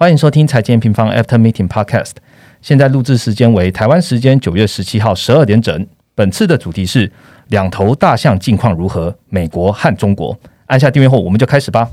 欢迎收听财经平方 After Meeting Podcast。现在录制时间为台湾时间九月十七号十二点整。本次的主题是两头大象近况如何？美国和中国。按下订阅后，我们就开始吧。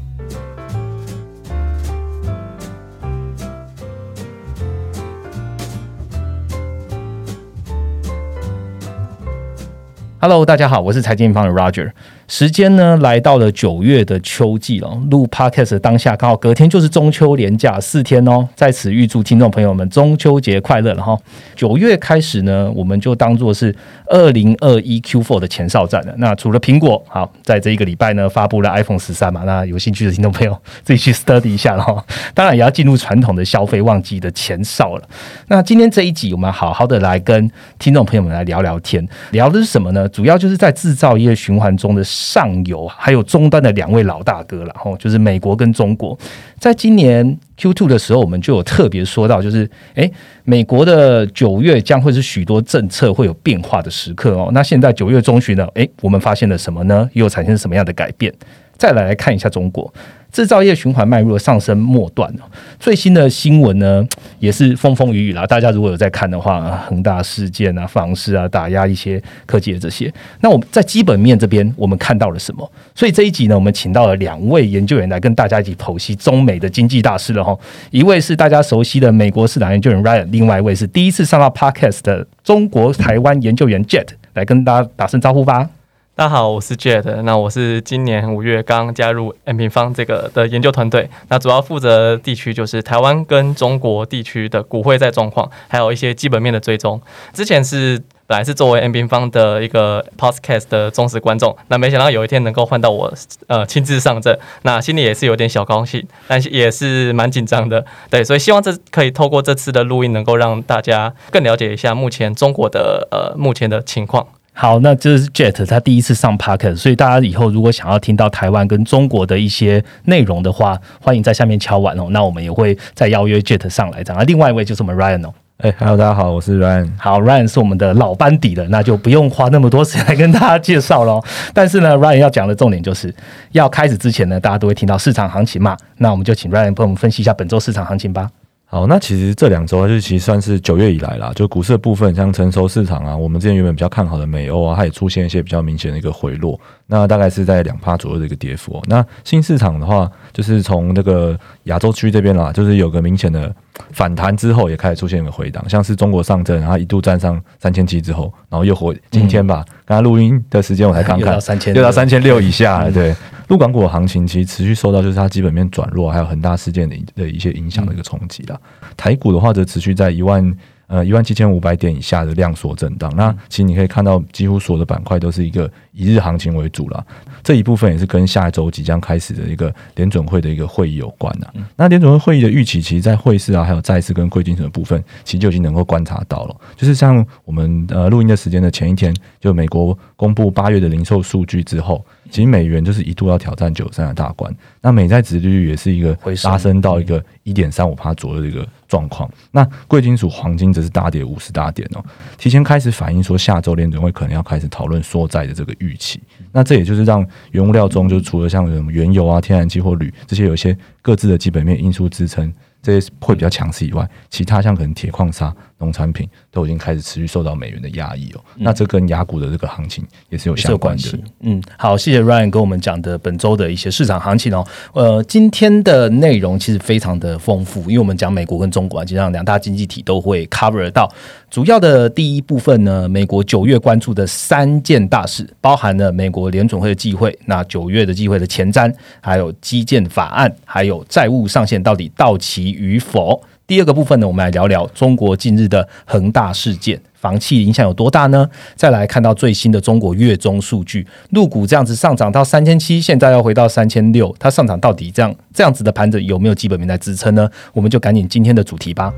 Hello，大家好，我是财经平方的 Roger。时间呢来到了九月的秋季了，录 podcast 当下刚好隔天就是中秋连假四天哦，在此预祝听众朋友们中秋节快乐了哈。九月开始呢，我们就当做是二零二一 Q4 的前哨战了。那除了苹果，好，在这一个礼拜呢发布了 iPhone 十三嘛，那有兴趣的听众朋友 自己去 study 一下了哈。当然也要进入传统的消费旺季的前哨了。那今天这一集我们好好的来跟听众朋友们来聊聊天，聊的是什么呢？主要就是在制造业循环中的。上游还有终端的两位老大哥了，吼，就是美国跟中国。在今年 Q2 的时候，我们就有特别说到，就是诶，美国的九月将会是许多政策会有变化的时刻哦。那现在九月中旬呢，诶，我们发现了什么呢？又产生什么样的改变？再来来看一下中国。制造业循环迈入了上升末段。最新的新闻呢，也是风风雨雨啦。大家如果有在看的话，恒大事件啊、房市啊、打压一些科技的这些。那我们在基本面这边，我们看到了什么？所以这一集呢，我们请到了两位研究员来跟大家一起剖析中美的经济大事了哈。一位是大家熟悉的美国市场研究员 Ryan，另外一位是第一次上到 Podcast 的中国台湾研究员 Jet，来跟大家打声招呼吧。大家好，我是 Jet。那我是今年五月刚加入 M 平方这个的研究团队。那主要负责地区就是台湾跟中国地区的股汇在状况，还有一些基本面的追踪。之前是本来是作为 M 平方的一个 Podcast 的忠实观众，那没想到有一天能够换到我呃亲自上阵，那心里也是有点小高兴，但是也是蛮紧张的。对，所以希望这可以透过这次的录音，能够让大家更了解一下目前中国的呃目前的情况。好，那这是 Jet 他第一次上 Parker，所以大家以后如果想要听到台湾跟中国的一些内容的话，欢迎在下面敲完哦。那我们也会再邀约 Jet 上来讲。那另外一位就是我们 Ryan 哦。哎，Hello，大家好，我是 Ryan。好，Ryan 是我们的老班底了，那就不用花那么多时间来跟大家介绍喽。但是呢，Ryan 要讲的重点就是要开始之前呢，大家都会听到市场行情嘛。那我们就请 Ryan 帮我们分析一下本周市场行情吧。好，那其实这两周就其实算是九月以来啦，就股市的部分，像成熟市场啊，我们之前原本比较看好的美欧啊，它也出现一些比较明显的一个回落，那大概是在两趴左右的一个跌幅。那新市场的话，就是从那个亚洲区这边啦，就是有个明显的反弹之后，也开始出现一个回档，像是中国上证，然后一度站上三千七之后，然后又回今天吧，刚刚录音的时间我才刚看，又到三千六以下了，对。陆港股的行情其实持续受到就是它基本面转弱，还有恒大事件的的一些影响的一个冲击啦。台股的话则持续在一万呃一万七千五百点以下的量缩震荡。那其实你可以看到，几乎所有的板块都是一个一日行情为主了。这一部分也是跟下一周即将开始的一个联准会的一个会议有关的。那联准会会议的预期，其实，在汇市啊，还有债市跟贵金属的部分，其实就已经能够观察到了。就是像我们呃录音的时间的前一天，就美国公布八月的零售数据之后。其实美元就是一度要挑战九三的大关，那美债值利率也是一个拉升到一个一点三五帕左右的一个状况。那贵金属黄金则是大跌五十大点哦，提前开始反映说下周联准会可能要开始讨论缩债的这个预期。那这也就是让原物料中，就除了像什么原油啊、天然气或铝这些有一些各自的基本面因素支撑，这些会比较强势以外，其他像可能铁矿砂。农产品都已经开始持续受到美元的压抑哦，那这跟雅股的这个行情也是有相关的。嗯，好，谢谢 Ryan 跟我们讲的本周的一些市场行情哦。呃，今天的内容其实非常的丰富，因为我们讲美国跟中国，基本上两大经济体都会 cover 到。主要的第一部分呢，美国九月关注的三件大事，包含了美国联总会的机会，那九月的机会的前瞻，还有基建法案，还有债务上限到底到期与否。第二个部分呢，我们来聊聊中国近日的恒大事件，房企影响有多大呢？再来看到最新的中国月中数据，陆股这样子上涨到三千七，现在要回到三千六，它上涨到底这样这样子的盘子有没有基本面在支撑呢？我们就赶紧今天的主题吧。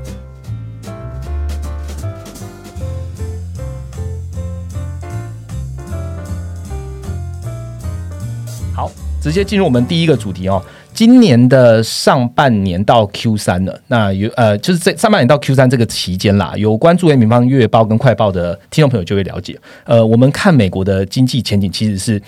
好，直接进入我们第一个主题哦。今年的上半年到 Q 三了，那有呃，就是这上半年到 Q 三这个期间啦，有关注《人民方月报》跟《快报》的听众朋友就会了解。呃，我们看美国的经济前景其实是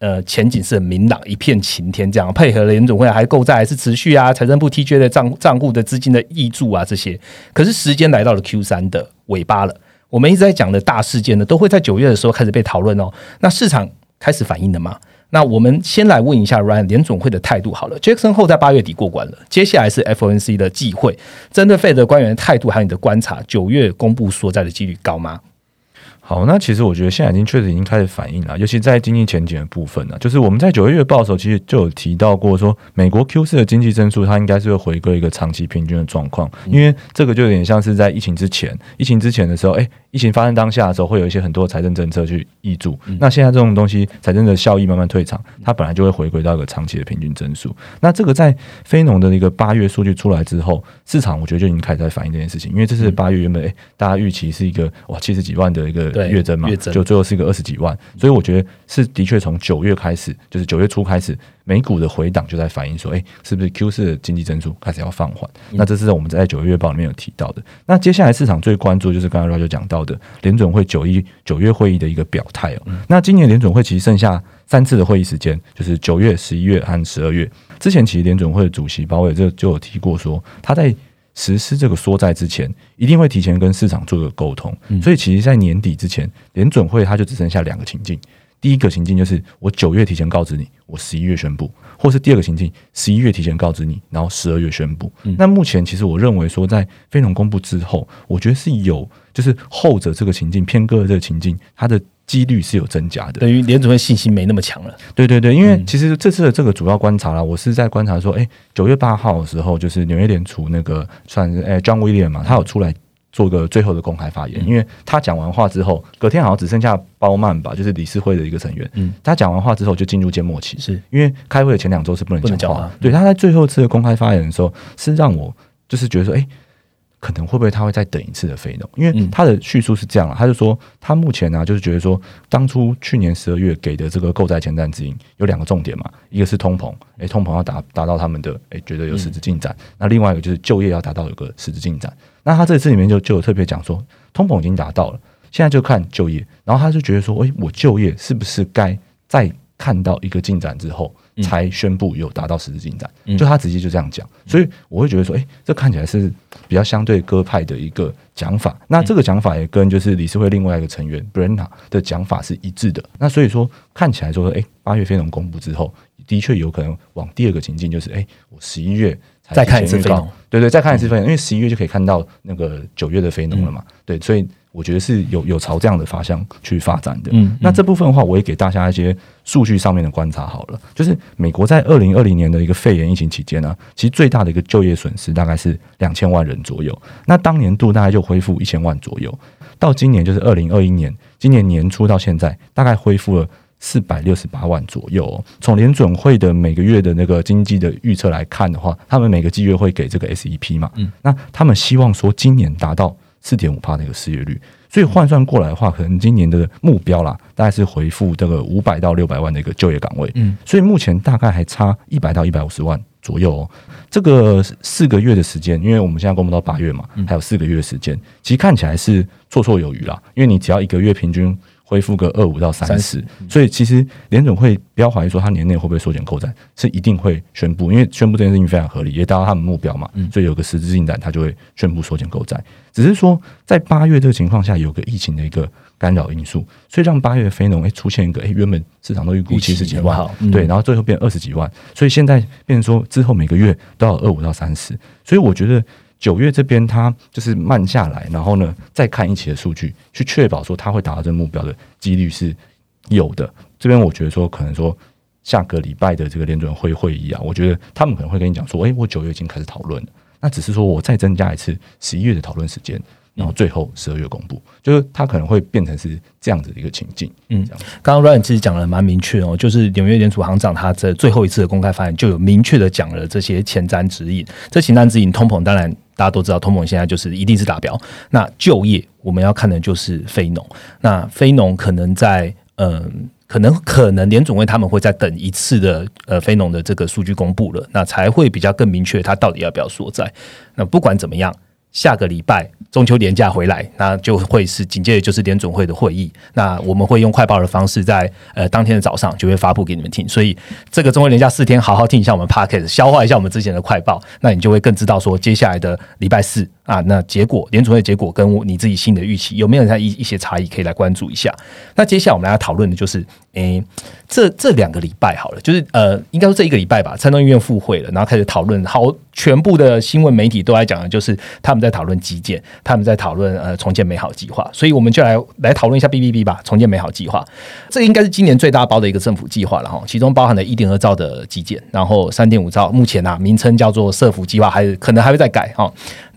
呃前景是很明朗，一片晴天，这样配合联总会还购债还是持续啊，财政部 TJ 的账账户的资金的挹注啊这些，可是时间来到了 Q 三的尾巴了，我们一直在讲的大事件呢，都会在九月的时候开始被讨论哦。那市场开始反应了吗？那我们先来问一下 Ryan 联总会的态度好了。Jackson 后在八月底过关了，接下来是 FOMC 的季会，针对 Fed 官员的态度还有你的观察，九月公布所在的几率高吗？好，那其实我觉得现在已经确实已经开始反应了，尤其在经济前景的部分呢，就是我们在九月月报的时候，其实就有提到过，说美国 Q 四的经济增速它应该是会回归一个长期平均的状况，因为这个就有点像是在疫情之前，疫情之前的时候，哎，疫情发生当下的时候，会有一些很多财政政策去挹注，那现在这种东西财政的效益慢慢退场，它本来就会回归到一个长期的平均增速。那这个在非农的一个八月数据出来之后，市场我觉得就已经开始在反映这件事情，因为这是八月原本哎大家预期是一个哇七十几万的一个。月增嘛，就最后是一个二十几万，所以我觉得是的确从九月开始，就是九月初开始，美股的回档就在反映说，哎，是不是 Q 四的经济增速开始要放缓？那这是我们在九月月报里面有提到的。那接下来市场最关注就是刚才 Roger 讲到的联准会九一九月会议的一个表态哦。那今年联准会其实剩下三次的会议时间，就是九月、十一月和十二月。之前其实联准会的主席鲍威尔就就有提过说，他在实施这个缩债之前，一定会提前跟市场做个沟通。所以，其实，在年底之前，联准会它就只剩下两个情境。第一个情境就是我九月提前告知你，我十一月宣布；或是第二个情境，十一月提前告知你，然后十二月宣布。那目前，其实我认为说，在非农公布之后，我觉得是有，就是后者这个情境偏鸽的这个情境，它的。几率是有增加的，等于联储会信心没那么强了。对对对，因为其实这次的这个主要观察啦，我是在观察说，哎，九月八号的时候，就是纽约联储那个算是哎，John William 嘛，他有出来做个最后的公开发言，因为他讲完话之后，隔天好像只剩下包曼吧，就是理事会的一个成员，嗯，他讲完话之后就进入缄默期，是。因为开会的前两周是不能讲话。对，他在最后次的公开发言的时候，是让我就是觉得说，哎。可能会不会他会再等一次的非农？因为他的叙述是这样他就说他目前呢就是觉得说，当初去年十二月给的这个购债前瞻指引有两个重点嘛，一个是通膨，诶，通膨要达达到他们的诶觉得有实质进展，那另外一个就是就业要达到有个实质进展。那他这次里面就就有特别讲说，通膨已经达到了，现在就看就业，然后他就觉得说，诶，我就业是不是该再看到一个进展之后？才宣布有达到实质进展，就他直接就这样讲，所以我会觉得说，哎，这看起来是比较相对鸽派的一个讲法。那这个讲法也跟就是理事会另外一个成员 Brenna 的讲法是一致的。那所以说看起来说，哎，八月非农公布之后，的确有可能往第二个情境，就是哎，我十一月再看一次飞农，对对，再看一次飞农，因为十一月就可以看到那个九月的非农了嘛，对，所以。我觉得是有有朝这样的方向去发展的。嗯，那这部分的话，我也给大家一些数据上面的观察好了。就是美国在二零二零年的一个肺炎疫情期间呢，其实最大的一个就业损失大概是两千万人左右。那当年度大概就恢复一千万左右。到今年就是二零二一年，今年年初到现在，大概恢复了四百六十八万左右。从联准会的每个月的那个经济的预测来看的话，他们每个季月会给这个 SEP 嘛？嗯，那他们希望说今年达到。四点五帕的一个失业率，所以换算过来的话，可能今年的目标啦，大概是回复这个五百到六百万的一个就业岗位。嗯，所以目前大概还差一百到一百五十万左右。哦。这个四个月的时间，因为我们现在公布到八月嘛，还有四个月的时间，其实看起来是绰绰有余啦。因为你只要一个月平均。恢复个二五到三十，所以其实联总会不要怀疑说他年内会不会缩减购债，是一定会宣布，因为宣布这件事情非常合理，也达到他们目标嘛，所以有个实质进展，他就会宣布缩减购债。只是说在八月这个情况下，有个疫情的一个干扰因素，所以让八月非农诶出现一个诶原本市场都预估七十几万，对，然后最后变二十几万，所以现在变成说之后每个月都要二五到三十，所以我觉得。九月这边，它就是慢下来，然后呢，再看一期的数据，去确保说它会达到这个目标的几率是有的。这边我觉得说，可能说下个礼拜的这个联准会会议啊，我觉得他们可能会跟你讲说，诶，我九月已经开始讨论了，那只是说我再增加一次十一月的讨论时间。然后最后十二月公布，就是它可能会变成是这样子的一个情境。嗯，刚刚 Ryan 其实讲的蛮明确哦，就是纽约联储行长他在最后一次的公开发言就有明确的讲了这些前瞻指引。这前瞻指引，通膨当然大家都知道，通膨现在就是一定是达标。那就业我们要看的就是非农，那非农可能在嗯，可能可能联总会他们会再等一次的呃非农的这个数据公布了，那才会比较更明确它到底要不要缩在。那不管怎么样。下个礼拜中秋年假回来，那就会是紧接着就是联总会的会议。那我们会用快报的方式在呃当天的早上就会发布给你们听。所以这个中秋年假四天，好好听一下我们 p a c k e t 消化一下我们之前的快报，那你就会更知道说接下来的礼拜四啊，那结果联准会结果跟你自己新的预期有没有在一一些差异，可以来关注一下。那接下来我们来讨论的就是，诶，这这两个礼拜好了，就是呃，应该说这一个礼拜吧，参众议院复会了，然后开始讨论好。全部的新闻媒体都在讲的，就是他们在讨论基建，他们在讨论呃重建美好计划，所以我们就来来讨论一下 B B B 吧，重建美好计划，这应该是今年最大包的一个政府计划了哈，其中包含了一点二兆的基建，然后三点五兆，目前啊名称叫做社福计划，还是可能还会再改哈。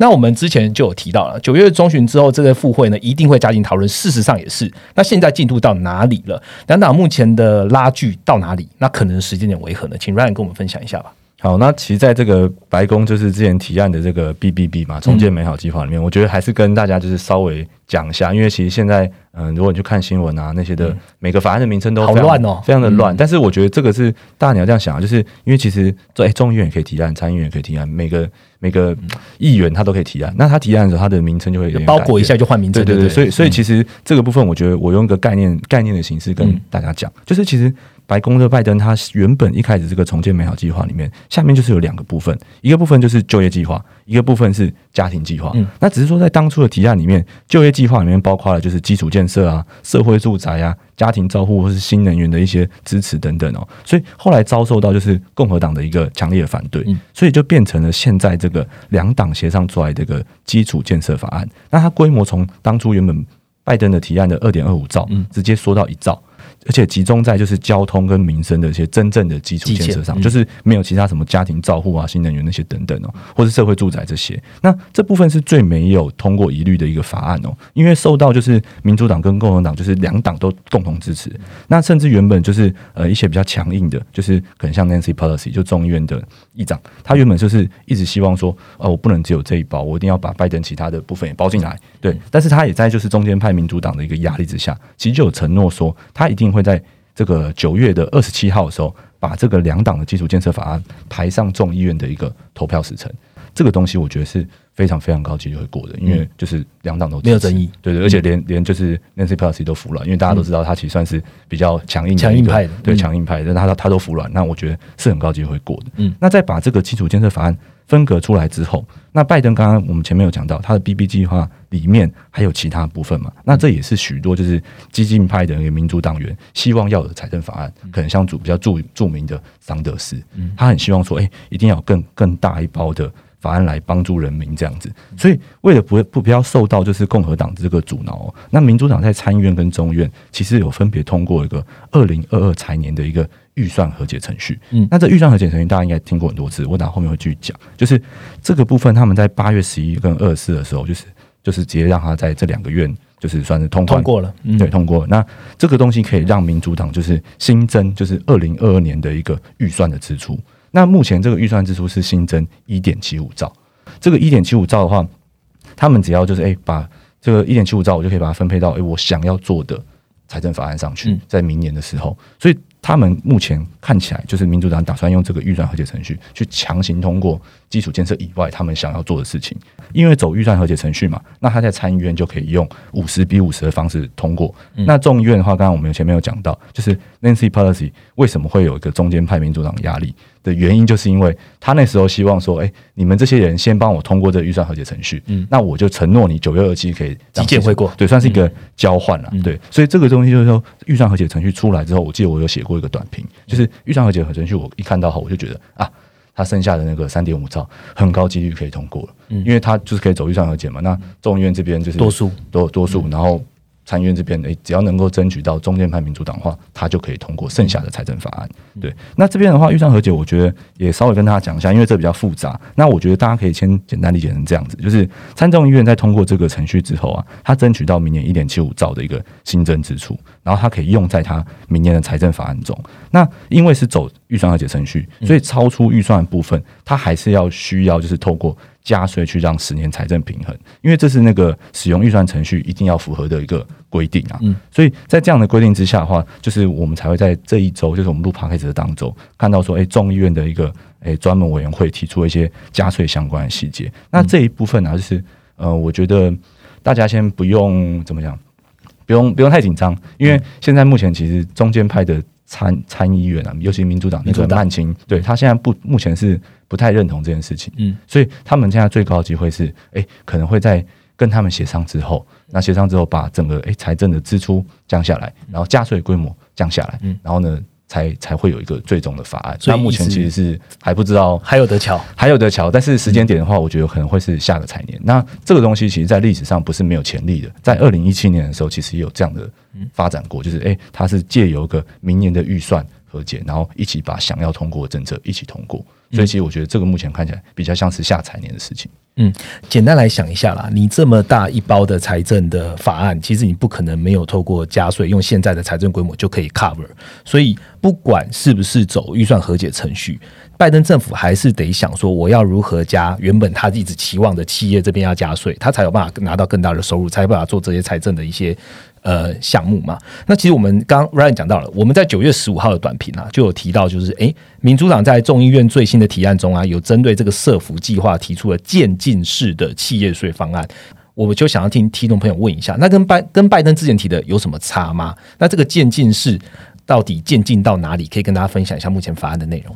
那我们之前就有提到了，九月中旬之后这个复会呢一定会加紧讨论，事实上也是。那现在进度到哪里了？两党目前的拉锯到哪里？那可能时间点为何呢？请 Ryan 跟我们分享一下吧。好，那其实在这个白宫就是之前提案的这个 B B B 嘛，重建美好计划里面，我觉得还是跟大家就是稍微讲一下，因为其实现在嗯，如果你去看新闻啊，那些的每个法案的名称都好乱哦，非常的乱。但是我觉得这个是大家你要这样想啊，就是因为其实在众议院也可以提案，参议院也可以提案，每个每个议员他都可以提案。那他提案的时候，他的名称就会包裹一下就换名称，对对对。所以所以其实这个部分，我觉得我用一个概念概念的形式跟大家讲，就是其实。白宫的拜登，他原本一开始这个重建美好计划里面，下面就是有两个部分，一个部分就是就业计划，一个部分是家庭计划。嗯，那只是说在当初的提案里面，就业计划里面包括了就是基础建设啊、社会住宅啊、家庭照护或是新能源的一些支持等等哦。所以后来遭受到就是共和党的一个强烈的反对，所以就变成了现在这个两党协商出来这个基础建设法案。那它规模从当初原本拜登的提案的二点二五兆，直接缩到一兆。而且集中在就是交通跟民生的一些真正的基础建设上，就是没有其他什么家庭照护啊、新能源那些等等哦，或是社会住宅这些。那这部分是最没有通过疑虑的一个法案哦，因为受到就是民主党跟共和党就是两党都共同支持。那甚至原本就是呃一些比较强硬的，就是可能像 Nancy Pelosi 就众议院的议长，他原本就是一直希望说，呃，我不能只有这一包，我一定要把拜登其他的部分也包进来。对，但是他也在就是中间派民主党的一个压力之下，其实就有承诺说他一定。会在这个九月的二十七号的时候，把这个两党的基础建设法案排上众议院的一个投票时程。这个东西我觉得是非常非常高几率会过的，因为就是两党都没有争议，对对，而且连连就是 Nancy Pelosi 都服软，因为大家都知道他其实算是比较强硬强硬派的，对强硬派，但他他都服软，那我觉得是很高级会过的。嗯，那再把这个基础建设法案。分隔出来之后，那拜登刚刚我们前面有讲到，他的 B B 计划里面还有其他部分嘛？那这也是许多就是激进派的一个民主党员希望要的财政法案，可能像主比较著著名的桑德斯，他很希望说，哎，一定要更更大一包的法案来帮助人民这样子。所以为了不不不要受到就是共和党这个阻挠，那民主党在参议院跟众议院其实有分别通过一个二零二二财年的一个。预算和解程序，嗯，那这预算和解程序大家应该听过很多次，我等后面会继续讲。就是这个部分，他们在八月十一跟二十四的时候，就是就是直接让他在这两个院，就是算是通通过了，对，通过了。那这个东西可以让民主党就是新增，就是二零二二年的一个预算的支出。那目前这个预算支出是新增一点七五兆，这个一点七五兆的话，他们只要就是哎，把这个一点七五兆，我就可以把它分配到哎我想要做的财政法案上去，在明年的时候，所以。他们目前看起来就是民主党打算用这个预算和解程序去强行通过基础建设以外他们想要做的事情，因为走预算和解程序嘛，那他在参议院就可以用五十比五十的方式通过。那众议院的话，刚刚我们前面有讲到，就是 Nancy Pelosi 为什么会有一个中间派民主党压力？的原因就是因为他那时候希望说，哎，你们这些人先帮我通过这个预算和解程序，嗯，那我就承诺你九月二七可以基建会过，对，算是一个交换了，对，所以这个东西就是说，预算和解程序出来之后，我记得我有写过一个短评，就是预算和解程序，我一看到后，我就觉得啊，他剩下的那个三点五兆很高几率可以通过了，嗯，因为他就是可以走预算和解嘛，那众议院这边就是多数。多多数，然后。参议院这边，诶，只要能够争取到中间派民主党的话，他就可以通过剩下的财政法案。对，那这边的话，预算和解，我觉得也稍微跟大家讲一下，因为这比较复杂。那我觉得大家可以先简单理解成这样子，就是参众议院在通过这个程序之后啊，他争取到明年一点七五兆的一个新增支出，然后他可以用在他明年的财政法案中。那因为是走预算和解程序，所以超出预算部分，他还是要需要就是透过。加税去让十年财政平衡，因为这是那个使用预算程序一定要符合的一个规定啊。嗯，所以在这样的规定之下的话，就是我们才会在这一周，就是我们录 p 开始的当周，看到说，哎，众议院的一个哎专门委员会提出一些加税相关的细节。那这一部分呢，就是呃，我觉得大家先不用怎么讲，不用不用太紧张，因为现在目前其实中间派的参参议员啊，尤其民主党那个曼青，对他现在不目前是不太认同这件事情，嗯，所以他们现在最高的机会是，哎，可能会在跟他们协商之后，那协商之后把整个哎财政的支出降下来，然后加税规模降下来，嗯，然后呢？才才会有一个最终的法案，所以目前其实是还不知道还有得瞧，还有得瞧。但是时间点的话，我觉得可能会是下个财年。那这个东西其实，在历史上不是没有潜力的，在二零一七年的时候，其实也有这样的发展过，就是诶，它是借由个明年的预算和解，然后一起把想要通过的政策一起通过。所以其实我觉得这个目前看起来比较像是下财年的事情。嗯，简单来想一下啦，你这么大一包的财政的法案，其实你不可能没有透过加税，用现在的财政规模就可以 cover。所以不管是不是走预算和解程序，拜登政府还是得想说，我要如何加原本他一直期望的企业这边要加税，他才有办法拿到更大的收入，才有办法做这些财政的一些。呃，项目嘛，那其实我们刚 Ryan 讲到了，我们在九月十五号的短评啊，就有提到，就是诶，民主党在众议院最新的提案中啊，有针对这个社福计划提出了渐进式的企业税方案，我们就想要听听众朋友问一下，那跟拜跟拜登之前提的有什么差吗？那这个渐进式到底渐进到哪里？可以跟大家分享一下目前法案的内容。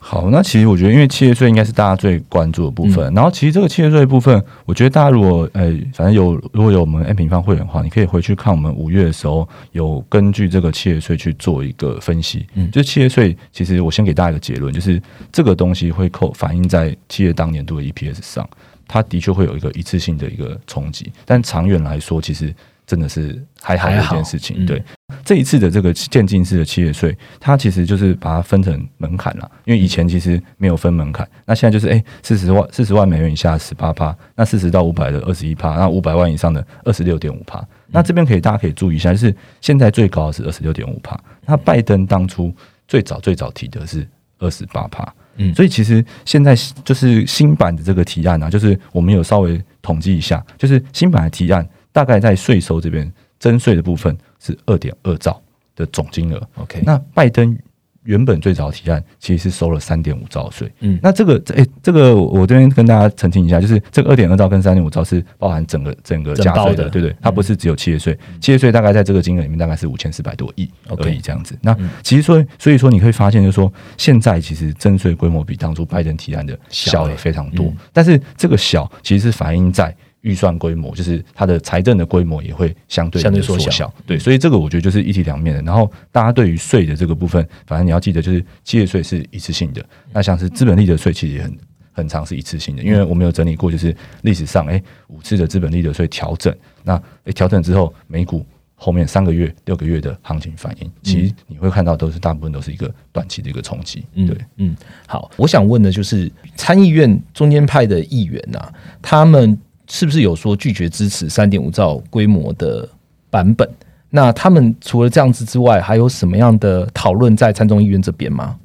好，那其实我觉得，因为企业税应该是大家最关注的部分。然后，其实这个企业税部分，我觉得大家如果呃，反正有如果有我们 N 平方会员的话，你可以回去看我们五月的时候有根据这个企业税去做一个分析。嗯，就是企业税，其实我先给大家一个结论，就是这个东西会扣反映在企业当年度的 EPS 上，它的确会有一个一次性的一个冲击，但长远来说，其实。真的是还好一件事情，对。这一次的这个渐进式的企业税，它其实就是把它分成门槛了，因为以前其实没有分门槛，那现在就是哎四十万四十万美元以下十八趴，那四十到五百的二十一趴，那五百万以上的二十六点五趴，那这边可以大家可以注意一下，就是现在最高是二十六点五趴，那拜登当初最早最早提的是二十八趴，嗯，所以其实现在就是新版的这个提案啊，就是我们有稍微统计一下，就是新版的提案。大概在税收这边征税的部分是二点二兆的总金额。OK，那拜登原本最早提案其实是收了三点五兆税。嗯，那这个诶，这个我这边跟大家澄清一下，就是这个二点二兆跟三点五兆是包含整个整个加税的，对不对？它不是只有企业税，企业税大概在这个金额里面大概是五千四百多亿而已这样子。那其实说，所以说你可以发现，就是说现在其实征税规模比当初拜登提案的小了非常多，但是这个小其实是反映在。预算规模就是它的财政的规模也会相对相对缩小，对，所以这个我觉得就是一体两面的。然后大家对于税的这个部分，反正你要记得，就是企业税是一次性的，那像是资本利得税其实也很很长是一次性的，因为我们有整理过，就是历史上哎五次的资本利得税调整，那哎调整之后，美股后面三个月、六个月的行情反应，其实你会看到都是大部分都是一个短期的一个冲击。对，嗯，好，我想问的就是参议院中间派的议员呐，他们。是不是有说拒绝支持三点五兆规模的版本？那他们除了这样子之外，还有什么样的讨论在参众议院这边吗？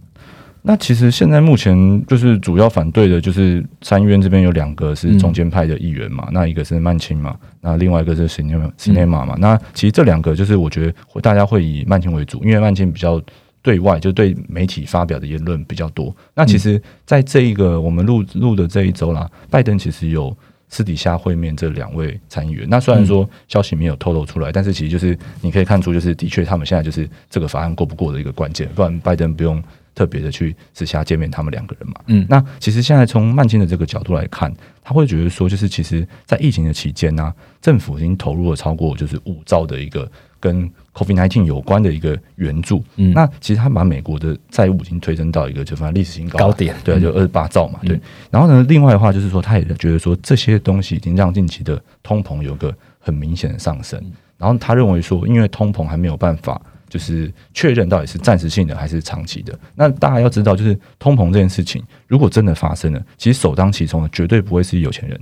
那其实现在目前就是主要反对的，就是参议院这边有两个是中间派的议员嘛，那一个是曼青嘛，那另外一个是 Cinema Cinema 嘛。那其实这两个就是我觉得大家会以曼青为主，因为曼青比较对外，就对媒体发表的言论比较多。那其实，在这一个我们录录的这一周啦，拜登其实有。私底下会面这两位参议员，那虽然说消息没有透露出来，但是其实就是你可以看出，就是的确他们现在就是这个法案过不过的一个关键，不然拜登不用特别的去私下见面他们两个人嘛。嗯，那其实现在从曼青的这个角度来看，他会觉得说，就是其实在疫情的期间呢，政府已经投入了超过就是五兆的一个。跟 COVID nineteen 有关的一个援助，嗯，那其实他把美国的债务已经推升到一个就反正历史性高高点，对，就二十八兆嘛，对。然后呢，另外的话就是说，他也觉得说这些东西已经让近期的通膨有个很明显的上升。然后他认为说，因为通膨还没有办法就是确认到底是暂时性的还是长期的。那大家要知道，就是通膨这件事情，如果真的发生了，其实首当其冲的绝对不会是有钱人。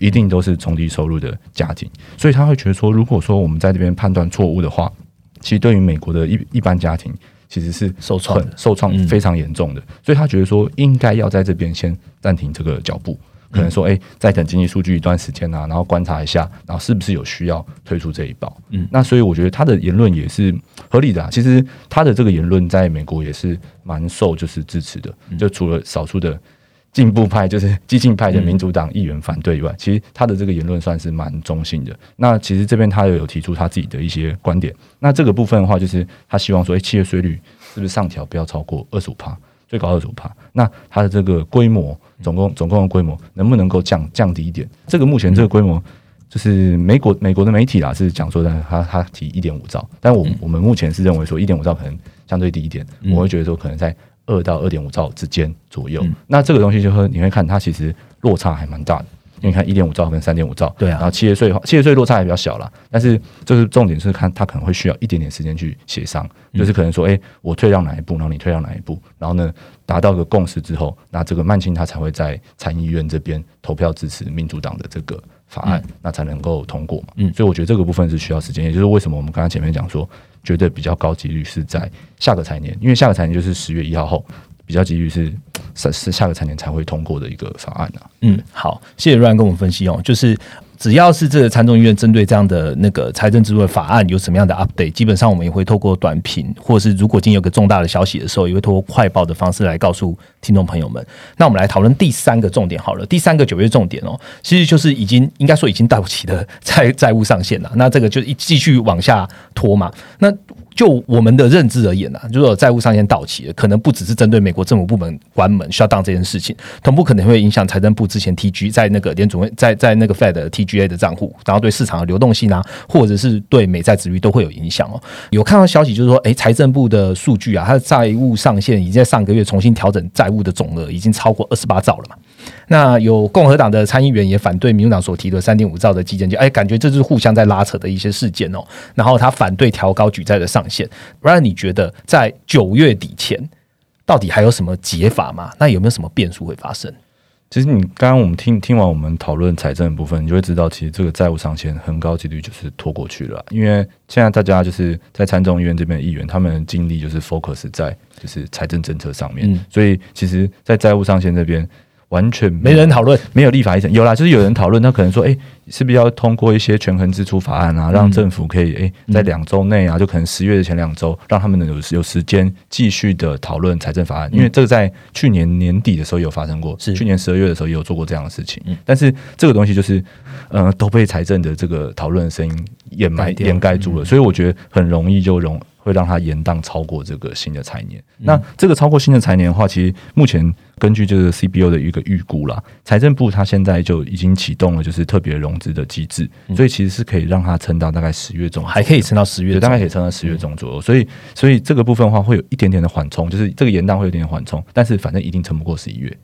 一定都是中低收入的家庭，所以他会觉得说，如果说我们在这边判断错误的话，其实对于美国的一一般家庭其实是受创受创非常严重的。所以他觉得说，应该要在这边先暂停这个脚步，可能说，哎，再等经济数据一段时间啊，然后观察一下，然后是不是有需要推出这一包。嗯，那所以我觉得他的言论也是合理的。其实他的这个言论在美国也是蛮受就是支持的，就除了少数的。进步派就是激进派的民主党议员反对以外，其实他的这个言论算是蛮中性的。那其实这边他又有提出他自己的一些观点。那这个部分的话，就是他希望说，哎，企业税率是不是上调不要超过二十五帕，最高二十五帕？那它的这个规模，总共总共的规模能不能够降降低一点？这个目前这个规模，就是美国美国的媒体啦是讲说的，他他提一点五兆，但我我们目前是认为说一点五兆可能相对低一点，我会觉得说可能在。二到二点五兆之间左右，那这个东西就会你会看它其实落差还蛮大的。你看一点五兆跟三点五兆，对啊，然后企业税企业税落差也比较小了，但是就是重点是看它可能会需要一点点时间去协商，就是可能说，哎，我退让哪一步，然后你退让哪一步，然后呢达到个共识之后，那这个曼青他才会在参议院这边投票支持民主党的这个法案，那才能够通过嘛。嗯，所以我觉得这个部分是需要时间，也就是为什么我们刚刚前面讲说，绝对比较高几率是在下个财年，因为下个财年就是十月一号后。比较几率是 是是下个财年才会通过的一个法案啊。嗯，好，谢谢 Ryan 跟我们分析哦，就是只要是这个参众议院针对这样的那个财政支出的法案有什么样的 update，基本上我们也会透过短评，或者是如果今天有个重大的消息的时候，也会透过快报的方式来告诉听众朋友们。那我们来讨论第三个重点好了，第三个九月重点哦，其实就是已经应该说已经到期的债债务上限了，那这个就一继续往下拖嘛，那。就我们的认知而言啊，如果债务上限到期了，可能不只是针对美国政府部门关门需要当这件事情，同步可能会影响财政部之前 TG 在那个联总会在在那个 Fed TGA 的账户，然后对市场的流动性啊，或者是对美债值率都会有影响哦。有看到消息就是说，哎，财政部的数据啊，它的债务上限已经在上个月重新调整债务的总额，已经超过二十八兆了嘛。那有共和党的参议员也反对民主党所提的三点五兆的基建就哎，感觉这是互相在拉扯的一些事件哦。然后他反对调高举债的上限。不然你觉得在九月底前，到底还有什么解法吗？那有没有什么变数会发生？其实你刚刚我们听听完我们讨论财政的部分，你就会知道，其实这个债务上限很高几率就是拖过去了。因为现在大家就是在参众议院这边的议员，他们精力就是 focus 在就是财政政策上面，所以其实，在债务上限这边。完全没人讨论，没有立法议程，有啦，就是有人讨论，他可能说，哎，是不是要通过一些权衡支出法案啊，让政府可以，哎，在两周内啊，就可能十月的前两周，让他们能有有时间继续的讨论财政法案，因为这个在去年年底的时候有发生过，是。去年十二月的时候也有做过这样的事情，但是这个东西就是，呃，都被财政的这个讨论的声音掩埋掩盖住了，所以我觉得很容易就容。会让它延宕超过这个新的财年。那这个超过新的财年的话，其实目前根据这个 CBO 的一个预估啦，财政部它现在就已经启动了就是特别融资的机制，所以其实是可以让它撑到大概十月中，还可以撑到十月，大概可以撑到十月中左右。所以，所以这个部分的话会有一点点的缓冲，就是这个延宕会有点点缓冲，但是反正一定撑不过十一月，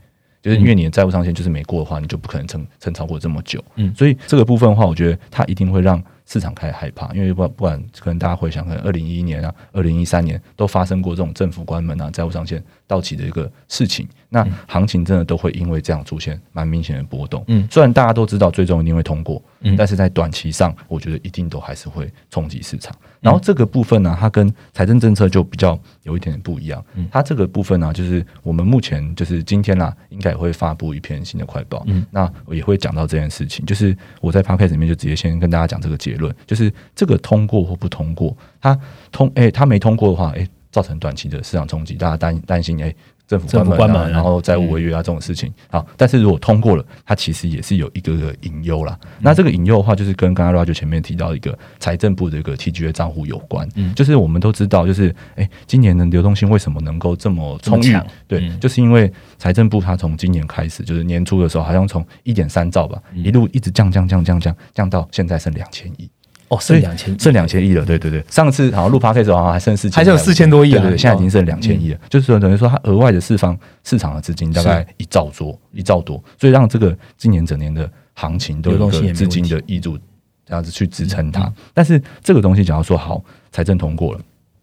就是因为你的债务上限就是没过的话，你就不可能撑撑超过这么久。嗯，所以这个部分的话，我觉得它一定会让。市场开始害怕，因为不不管可能大家回想，可能二零一一年啊、二零一三年都发生过这种政府关门啊、债务上限到期的一个事情。那行情真的都会因为这样出现蛮明显的波动。嗯，虽然大家都知道最终一定会通过，嗯，但是在短期上，我觉得一定都还是会冲击市场。然后这个部分呢，它跟财政政策就比较有一点不一样。嗯，它这个部分呢，就是我们目前就是今天啦，应该也会发布一篇新的快报。嗯，那我也会讲到这件事情，就是我在 a s 里面就直接先跟大家讲这个结。论就是这个通过或不通过，它通哎，它没通过的话，哎，造成短期的市场冲击，大家担担心哎，政府关门，然后债务违约啊这种事情。好，但是如果通过了，它其实也是有一个个隐忧啦。那这个隐忧的话，就是跟刚刚 Roger 前面提到一个财政部的一个 TGA 账户有关。嗯，就是我们都知道，就是哎，今年的流动性为什么能够这么充裕？对，就是因为财政部它从今年开始，就是年初的时候，好像从一点三兆吧，一路一直降降降降降降到现在剩两千亿。哦，剩两千，剩两千亿了，对对对。上次好像录 p 开 d 好像还剩四千，还剩四千多亿啊，对对，现在已经剩两千亿了。就是说，等于说它额外的释放市场的资金大概一兆多，一兆多，所以让这个今年整年的行情都有个资金的挹注，这样子去支撑它。但是这个东西，假如说好，财政通过了，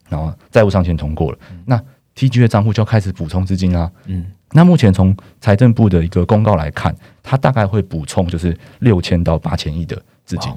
然后债务上限通过了，那 TG 的账户就要开始补充资金啦。嗯，那目前从财政部的一个公告来看，它大概会补充就是六千到八千亿的资金。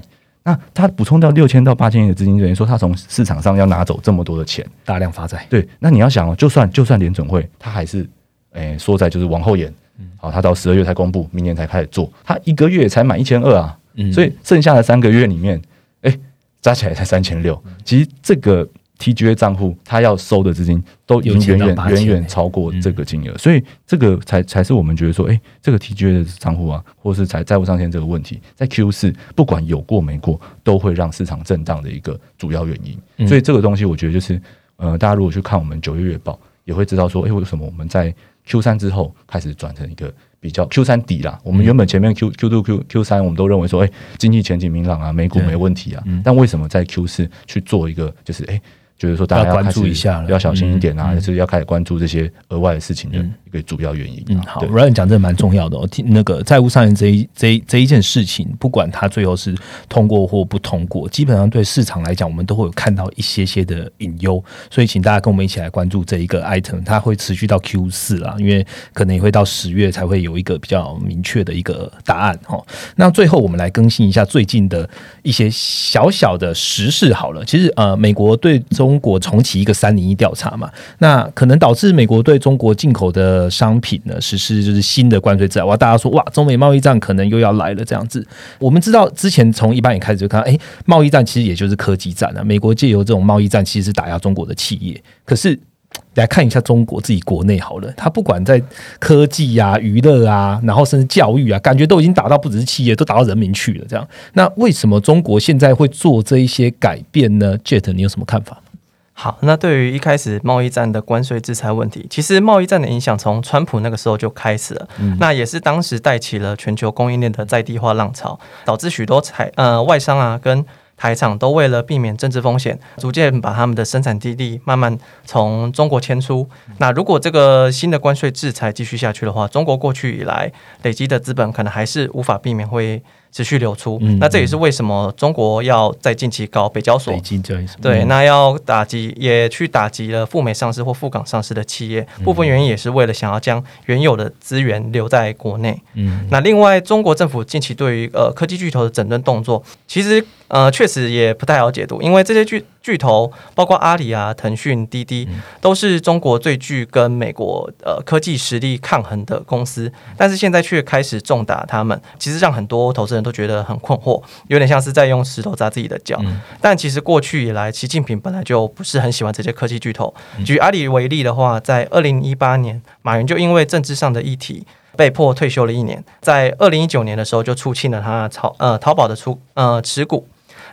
那他补充到六千到八千亿的资金，等于说他从市场上要拿走这么多的钱，大量发债。对，那你要想哦，就算就算联准会，他还是诶说在就是往后延，好，他到十二月才公布，明年才开始做，他一个月才满一千二啊，所以剩下的三个月里面，哎，加起来才三千六。其实这个 TGA 账户他要收的资金都已经远远远远超过这个金额，所以这个才才是我们觉得说，哎，这个 TGA 的账户啊，或是财债务上限这个问题，在 Q 四不管有过没过，都会让市场震荡的一个主要原因。所以这个东西，我觉得就是，呃，大家如果去看我们九月月报，也会知道说，哎，为什么我们在 Q 三之后开始转成一个比较 Q 三底啦？我们原本前面 Q Q two Q Q 三，我们都认为说，哎，经济前景明朗啊，美股没问题啊，但为什么在 Q 四去做一个，就是哎？就是说，大家要关注一下，要小心一点啊，就是要开始关注这些额外的事情的一个主要原因。嗯，好，Ryan 讲这个蛮重要的。哦。听那个债务上限这一这一这一件事情，不管它最后是通过或不通过，基本上对市场来讲，我们都会有看到一些些的隐忧。所以，请大家跟我们一起来关注这一个 item，它会持续到 Q 四啦，因为可能也会到十月才会有一个比较明确的一个答案。哈，那最后我们来更新一下最近的一些小小的时事。好了，其实呃，美国对中国重启。一个三零一调查嘛，那可能导致美国对中国进口的商品呢实施就是新的关税制哇，大家说哇，中美贸易战可能又要来了这样子。我们知道之前从一八年开始就看，哎，贸易战其实也就是科技战啊。美国借由这种贸易战其实是打压中国的企业。可是来看一下中国自己国内好了，它不管在科技啊、娱乐啊，然后甚至教育啊，感觉都已经打到不只是企业，都打到人民去了。这样，那为什么中国现在会做这一些改变呢？Jet，你有什么看法？好，那对于一开始贸易战的关税制裁问题，其实贸易战的影响从川普那个时候就开始了，那也是当时带起了全球供应链的在地化浪潮，导致许多台呃外商啊跟台厂都为了避免政治风险，逐渐把他们的生产基地慢慢从中国迁出。那如果这个新的关税制裁继续下去的话，中国过去以来累积的资本可能还是无法避免会。持续流出，那这也是为什么中国要在近期搞北交所，对，那要打击也去打击了赴美上市或赴港上市的企业，部分原因也是为了想要将原有的资源留在国内。嗯，那另外，中国政府近期对于呃科技巨头的整顿动作，其实呃确实也不太好解读，因为这些巨巨头包括阿里啊、腾讯、滴滴，都是中国最具跟美国呃科技实力抗衡的公司，但是现在却开始重打他们，其实让很多投资人。都觉得很困惑，有点像是在用石头砸自己的脚。但其实过去以来，习近平本来就不是很喜欢这些科技巨头。举阿里为例的话，在二零一八年，马云就因为政治上的议题被迫退休了一年。在二零一九年的时候，就出清了他淘呃淘宝的出呃持股。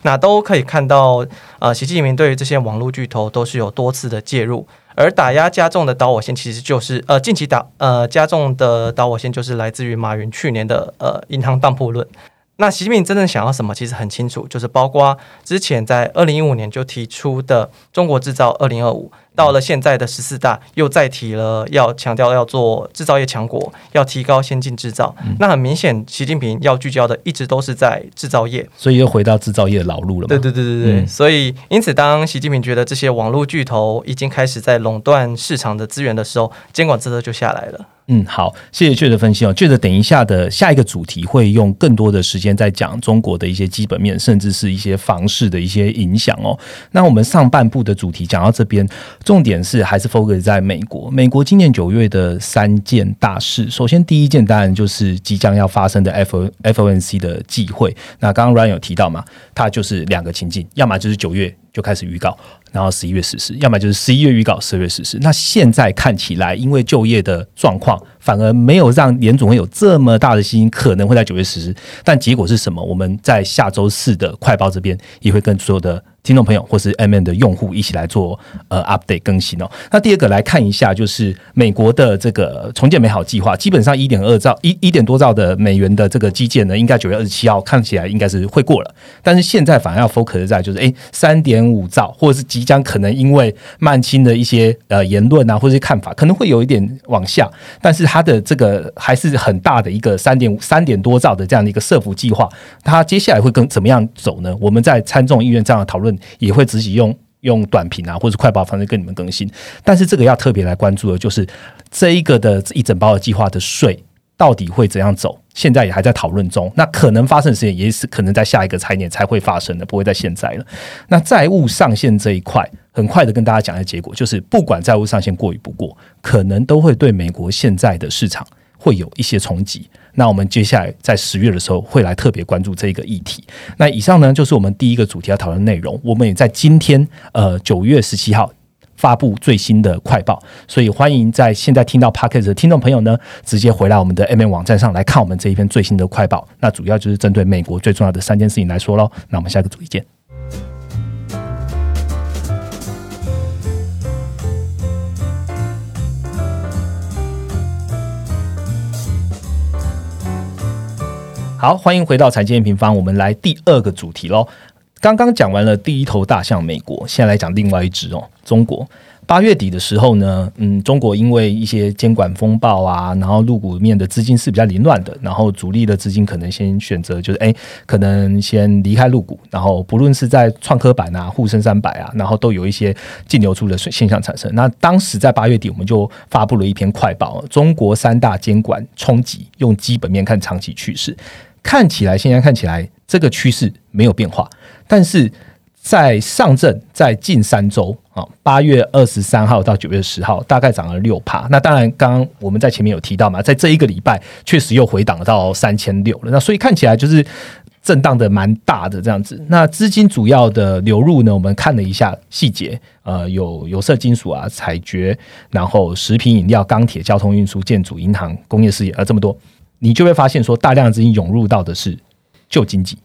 那都可以看到，呃，习近平对于这些网络巨头都是有多次的介入。而打压加重的导火线，其实就是呃近期打呃加重的导火线，就是来自于马云去年的呃银行当铺论。那习近平真正想要什么，其实很清楚，就是包括之前在二零一五年就提出的“中国制造二零二五”。到了现在的十四大，又再提了要强调要做制造业强国，要提高先进制造。那很明显，习近平要聚焦的一直都是在制造业，所以又回到制造业的老路了。对对对对对，所以因此，当习近平觉得这些网络巨头已经开始在垄断市场的资源的时候，监管政策就下来了。嗯，好，谢谢雀的分析哦。雀的等一下的下一个主题会用更多的时间在讲中国的一些基本面，甚至是一些房市的一些影响哦。那我们上半部的主题讲到这边。重点是还是 focus 在美国。美国今年九月的三件大事，首先第一件当然就是即将要发生的 F F O N C 的忌讳。那刚刚 Ryan 有提到嘛，它就是两个情境，要么就是九月就开始预告，然后十一月实施；要么就是十一月预告，十二月实施。那现在看起来，因为就业的状况，反而没有让联总会有这么大的信心，可能会在九月实施。但结果是什么？我们在下周四的快报这边也会跟所有的。听众朋友或是 M N 的用户一起来做呃 update 更新哦。那第二个来看一下，就是美国的这个重建美好计划，基本上一点二兆一一点多兆的美元的这个基建呢，应该九月二十七号看起来应该是会过了。但是现在反而要 focus 在就是哎三点五兆，或者是即将可能因为曼青的一些呃言论啊或者是看法，可能会有一点往下。但是它的这个还是很大的一个三点三点多兆的这样的一个设伏计划，它接下来会跟怎么样走呢？我们在参众议院这样的讨论。也会自己用用短评啊，或者快报方式跟你们更新。但是这个要特别来关注的，就是这一个的一整包的计划的税到底会怎样走？现在也还在讨论中。那可能发生的时间也是可能在下一个财年才会发生的，不会在现在了。那债务上限这一块，很快的跟大家讲一下结果就是，不管债务上限过与不过，可能都会对美国现在的市场会有一些冲击。那我们接下来在十月的时候会来特别关注这一个议题。那以上呢就是我们第一个主题要讨论内容。我们也在今天呃九月十七号发布最新的快报，所以欢迎在现在听到 p o c k e t 的听众朋友呢，直接回来我们的 M N 网站上来看我们这一篇最新的快报。那主要就是针对美国最重要的三件事情来说喽。那我们下个主题见。好，欢迎回到财经平方，我们来第二个主题喽。刚刚讲完了第一头大象美国，现在来讲另外一只哦，中国。八月底的时候呢，嗯，中国因为一些监管风暴啊，然后入股面的资金是比较凌乱的，然后主力的资金可能先选择就是哎，可能先离开入股，然后不论是在创科板啊、沪深三百啊，然后都有一些净流出的现象产生。那当时在八月底，我们就发布了一篇快报，中国三大监管冲击，用基本面看长期趋势。看起来，现在看起来这个趋势没有变化，但是在上证在近三周啊，八月二十三号到九月十号，大概涨了六帕。那当然，刚刚我们在前面有提到嘛，在这一个礼拜确实又回档到三千六了。那所以看起来就是震荡的蛮大的这样子。那资金主要的流入呢，我们看了一下细节，呃，有有色金属啊、采掘，然后食品饮料、钢铁、交通运输、建筑、银行、工业事业，呃，这么多。你就会发现说，大量资金涌入到的是旧经济，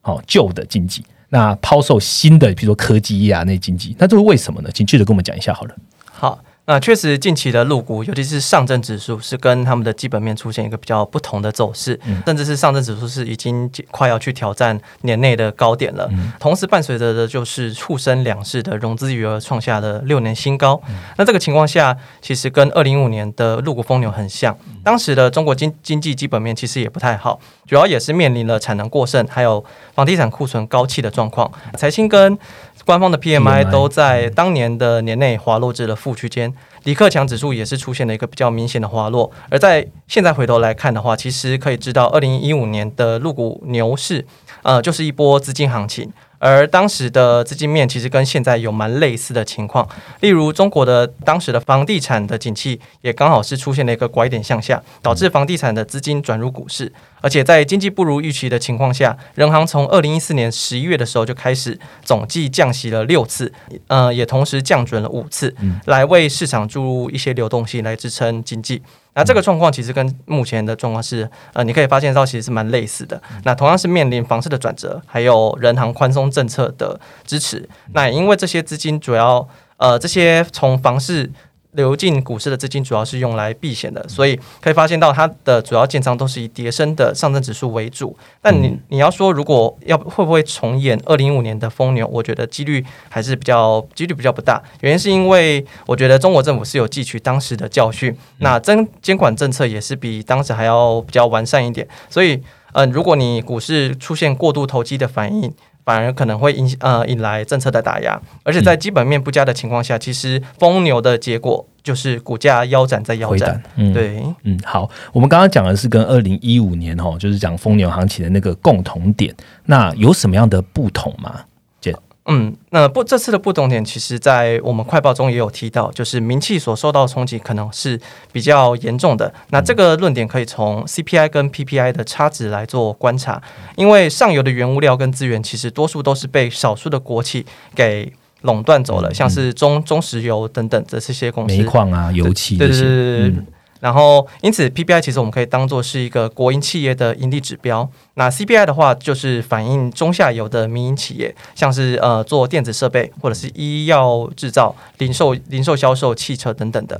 好旧的经济，那抛售新的，比如说科技业啊那经济，那这是为什么呢？请记者跟我们讲一下好了。好。那确实，近期的入股，尤其是上证指数，是跟他们的基本面出现一个比较不同的走势，甚至是上证指数是已经快要去挑战年内的高点了。同时伴随着的就是沪深两市的融资余额创下了六年新高。那这个情况下，其实跟二零一五年的入股疯牛很像。当时的中国经经济基本面其实也不太好，主要也是面临了产能过剩，还有房地产库存高企的状况。财新跟官方的 PMI 都在当年的年内滑落至了负区间，李克强指数也是出现了一个比较明显的滑落。而在现在回头来看的话，其实可以知道，二零一五年的入股牛市，呃，就是一波资金行情。而当时的资金面其实跟现在有蛮类似的情况，例如中国的当时的房地产的景气也刚好是出现了一个拐点向下，导致房地产的资金转入股市。而且在经济不如预期的情况下，人行从二零一四年十一月的时候就开始总计降息了六次，呃，也同时降准了五次，来为市场注入一些流动性来支撑经济。那这个状况其实跟目前的状况是，呃，你可以发现到其实是蛮类似的。那同样是面临房市的转折，还有人行宽松政策的支持。那因为这些资金主要，呃，这些从房市。流进股市的资金主要是用来避险的，所以可以发现到它的主要建仓都是以叠升的上证指数为主。但你你要说如果要会不会重演二零一五年的疯牛，我觉得几率还是比较几率比较不大。原因是因为我觉得中国政府是有汲取当时的教训，那监监管政策也是比当时还要比较完善一点。所以，嗯，如果你股市出现过度投机的反应。反而可能会引呃引来政策的打压，而且在基本面不佳的情况下，其实疯牛的结果就是股价腰斩再腰斩。嗯，对，嗯，好，我们刚刚讲的是跟二零一五年哦，就是讲疯牛行情的那个共同点，那有什么样的不同吗？嗯，那不这次的不同点，其实在我们快报中也有提到，就是名气所受到冲击可能是比较严重的。那这个论点可以从 CPI 跟 PPI 的差值来做观察，因为上游的原物料跟资源，其实多数都是被少数的国企给垄断走了，像是中中石油等等的这些公司，煤矿啊、油气这些。然后，因此 PPI 其实我们可以当做是一个国营企业的盈利指标。那 CPI 的话，就是反映中下游的民营企业，像是呃做电子设备或者是医药制造、零售、零售销售、汽车等等的。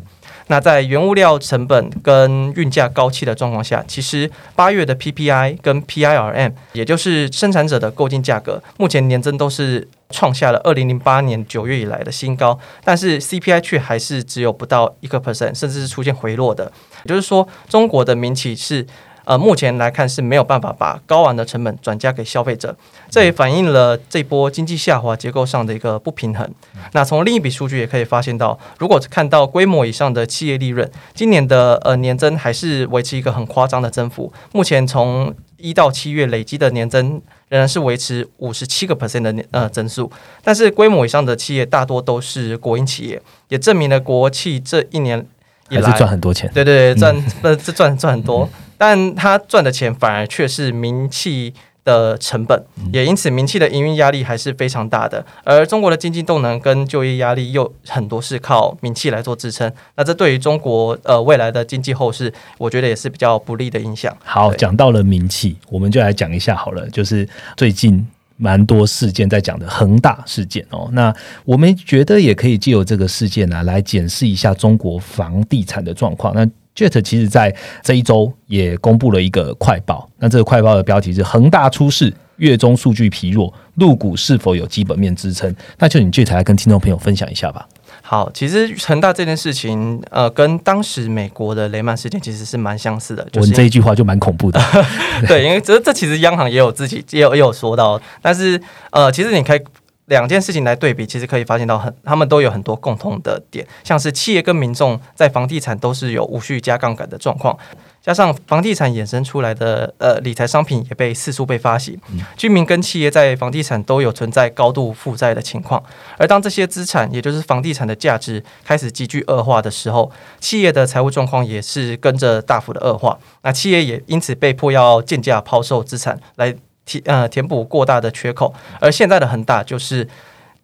那在原物料成本跟运价高企的状况下，其实八月的 PPI 跟 PIRM，也就是生产者的购进价格，目前年增都是创下了二零零八年九月以来的新高，但是 CPI 却还是只有不到一个 percent，甚至是出现回落的。也就是说，中国的民企是。呃，目前来看是没有办法把高昂的成本转嫁给消费者，这也反映了这波经济下滑结构上的一个不平衡。那从另一笔数据也可以发现到，如果看到规模以上的企业利润，今年的呃年增还是维持一个很夸张的增幅。目前从一到七月累积的年增仍然是维持五十七个 percent 的呃增速，但是规模以上的企业大多都是国营企业，也证明了国企这一年还是赚很多钱。对对，赚呃这赚赚很多。但他赚的钱反而却是名气。的成本，也因此名气的营运压力还是非常大的。而中国的经济动能跟就业压力又很多是靠名气来做支撑，那这对于中国呃未来的经济后市，我觉得也是比较不利的影响。好，讲到了名气，我们就来讲一下好了，就是最近蛮多事件在讲的恒大事件哦。那我们觉得也可以借由这个事件呢，来检视一下中国房地产的状况。那 Jet 其实在这一周也公布了一个快报，那这个快报的标题是“恒大出事，月中数据疲弱，入股是否有基本面支撑？”那就你 Jet 来跟听众朋友分享一下吧。好，其实恒大这件事情，呃，跟当时美国的雷曼事件其实是蛮相似的。我这一句话就蛮恐怖的。对，因为这这其实央行也有自己也有也有说到，但是呃，其实你可以。两件事情来对比，其实可以发现到很，他们都有很多共同的点，像是企业跟民众在房地产都是有无序加杠杆的状况，加上房地产衍生出来的呃理财商品也被四处被发行，居民跟企业在房地产都有存在高度负债的情况，而当这些资产，也就是房地产的价值开始急剧恶化的时候，企业的财务状况也是跟着大幅的恶化，那企业也因此被迫要贱价抛售资产来。填呃填补过大的缺口，而现在的恒大就是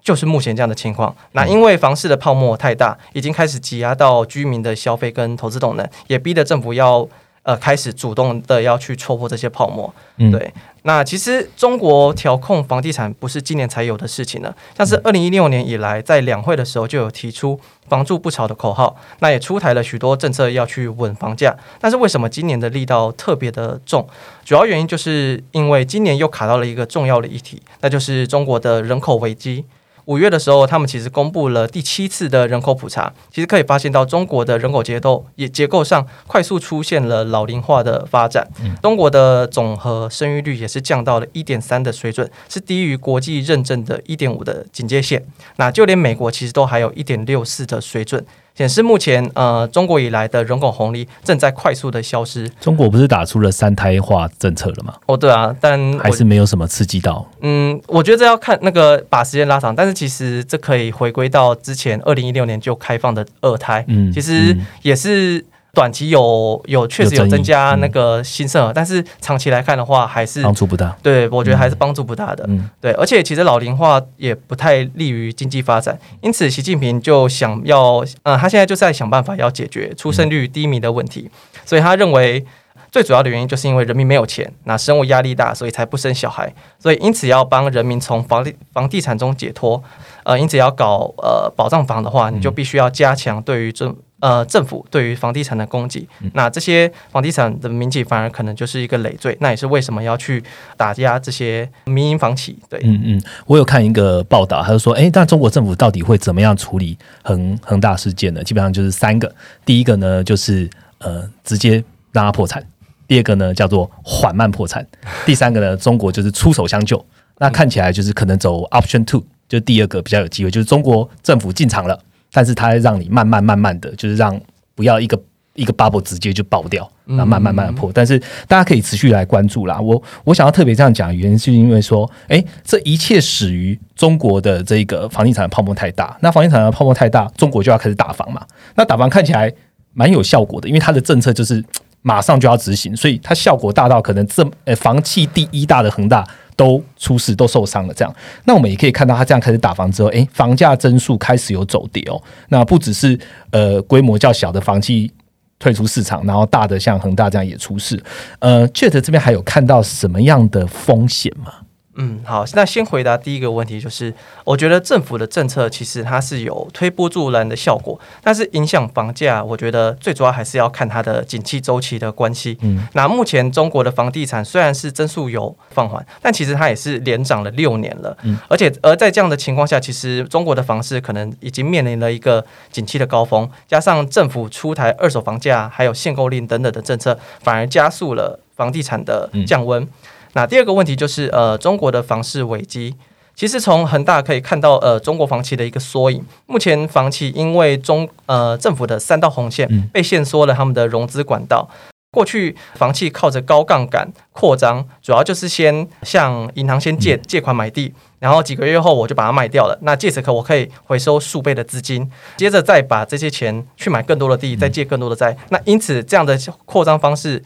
就是目前这样的情况。那因为房市的泡沫太大，已经开始挤压到居民的消费跟投资动能，也逼得政府要。呃，开始主动的要去戳破这些泡沫，对。那其实中国调控房地产不是今年才有的事情了，像是二零一六年以来，在两会的时候就有提出“房住不炒”的口号，那也出台了许多政策要去稳房价。但是为什么今年的力道特别的重？主要原因就是因为今年又卡到了一个重要的议题，那就是中国的人口危机。五月的时候，他们其实公布了第七次的人口普查，其实可以发现到中国的人口结构也结构上快速出现了老龄化的发展。中国的总和生育率也是降到了一点三的水准，是低于国际认证的一点五的警戒线。那就连美国其实都还有一点六四的水准。显示目前呃中国以来的人口红利正在快速的消失。中国不是打出了三胎化政策了吗？哦，对啊，但还是没有什么刺激到。嗯，我觉得这要看那个把时间拉长，但是其实这可以回归到之前二零一六年就开放的二胎，嗯，其实也是。短期有有确实有增加那个新生儿，但是长期来看的话，还是帮助不大。对，我觉得还是帮助不大的。嗯，对，而且其实老龄化也不太利于经济发展，因此习近平就想要，呃，他现在就在想办法要解决出生率低迷的问题，所以他认为最主要的原因就是因为人民没有钱，那生活压力大，所以才不生小孩，所以因此要帮人民从房地房地产中解脱，呃，因此要搞呃保障房的话，你就必须要加强对于这。呃，政府对于房地产的供给，那这些房地产的民企反而可能就是一个累赘，那也是为什么要去打压这些民营房企。对，嗯嗯，我有看一个报道，他就说，哎，那中国政府到底会怎么样处理恒恒大事件呢？基本上就是三个，第一个呢就是呃直接让它破产，第二个呢叫做缓慢破产，第三个呢中国就是出手相救。那看起来就是可能走 option two，就第二个比较有机会，就是中国政府进场了。但是它让你慢慢慢慢的就是让不要一个一个 bubble 直接就爆掉，然后慢慢慢慢破。但是大家可以持续来关注啦。我我想要特别这样讲，原因是因为说，哎，这一切始于中国的这个房地产的泡沫太大。那房地产的泡沫太大，中国就要开始打房嘛。那打房看起来蛮有效果的，因为它的政策就是马上就要执行，所以它效果大到可能这呃房企第一大的恒大。都出事，都受伤了。这样，那我们也可以看到，他这样开始打房之后，诶，房价增速开始有走跌哦。那不只是呃规模较小的房企退出市场，然后大的像恒大这样也出事。呃，Jet 这边还有看到什么样的风险吗？嗯，好，那先回答第一个问题，就是我觉得政府的政策其实它是有推波助澜的效果，但是影响房价，我觉得最主要还是要看它的景气周期的关系。嗯，那目前中国的房地产虽然是增速有放缓，但其实它也是连涨了六年了。嗯，而且而在这样的情况下，其实中国的房市可能已经面临了一个景气的高峰，加上政府出台二手房价还有限购令等等的政策，反而加速了房地产的降温。那第二个问题就是，呃，中国的房市危机，其实从恒大可以看到，呃，中国房企的一个缩影。目前房企因为中呃政府的三道红线被限缩了他们的融资管道。过去房企靠着高杠杆扩张，主要就是先向银行先借借款买地，然后几个月后我就把它卖掉了。那借此可我可以回收数倍的资金，接着再把这些钱去买更多的地，再借更多的债。那因此这样的扩张方式。